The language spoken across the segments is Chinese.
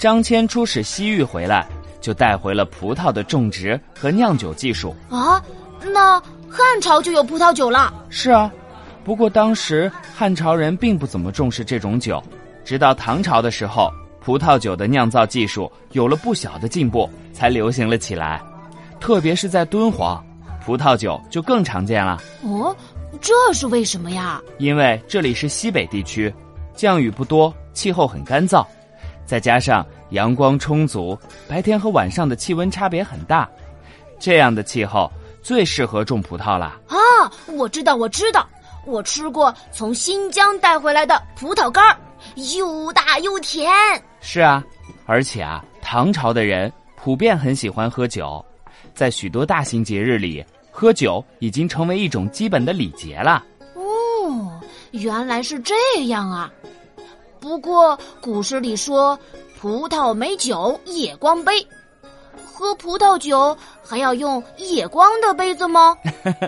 张骞出使西域回来，就带回了葡萄的种植和酿酒技术。啊，那汉朝就有葡萄酒了？是啊，不过当时汉朝人并不怎么重视这种酒，直到唐朝的时候，葡萄酒的酿造技术有了不小的进步，才流行了起来。特别是在敦煌，葡萄酒就更常见了。哦，这是为什么呀？因为这里是西北地区，降雨不多，气候很干燥。再加上阳光充足，白天和晚上的气温差别很大，这样的气候最适合种葡萄了。啊，我知道，我知道，我吃过从新疆带回来的葡萄干儿，又大又甜。是啊，而且啊，唐朝的人普遍很喜欢喝酒，在许多大型节日里，喝酒已经成为一种基本的礼节了。哦，原来是这样啊。不过古诗里说“葡萄美酒夜光杯”，喝葡萄酒还要用夜光的杯子吗？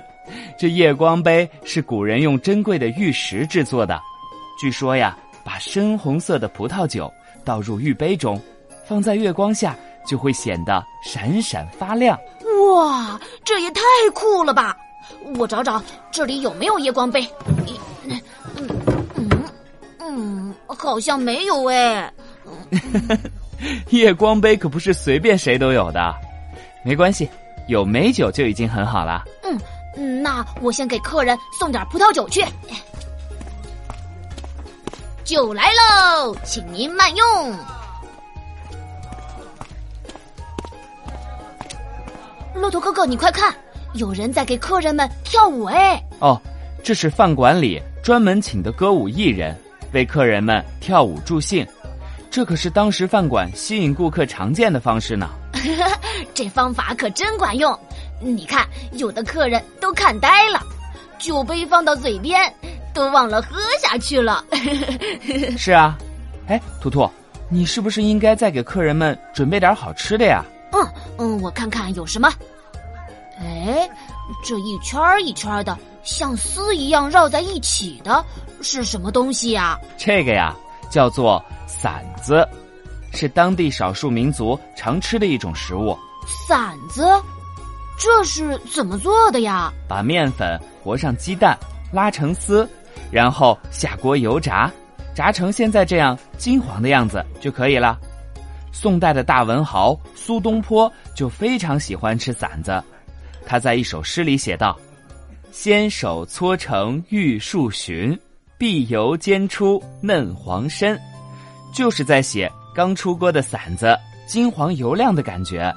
这夜光杯是古人用珍贵的玉石制作的。据说呀，把深红色的葡萄酒倒入玉杯中，放在月光下就会显得闪闪发亮。哇，这也太酷了吧！我找找这里有没有夜光杯。好像没有哎，夜光杯可不是随便谁都有的，没关系，有美酒就已经很好了。嗯，那我先给客人送点葡萄酒去。酒来喽，请您慢用。骆驼哥哥，你快看，有人在给客人们跳舞哎。哦，这是饭馆里专门请的歌舞艺人。为客人们跳舞助兴，这可是当时饭馆吸引顾客常见的方式呢。这方法可真管用，你看，有的客人都看呆了，酒杯放到嘴边，都忘了喝下去了。是啊，哎，图图，你是不是应该再给客人们准备点好吃的呀？嗯嗯，我看看有什么。哎，这一圈一圈的。像丝一样绕在一起的是什么东西呀？这个呀，叫做馓子，是当地少数民族常吃的一种食物。馓子，这是怎么做的呀？把面粉和上鸡蛋，拉成丝，然后下锅油炸，炸成现在这样金黄的样子就可以了。宋代的大文豪苏东坡就非常喜欢吃馓子，他在一首诗里写道。纤手搓成玉树寻，碧油煎出嫩黄身，就是在写刚出锅的馓子金黄油亮的感觉。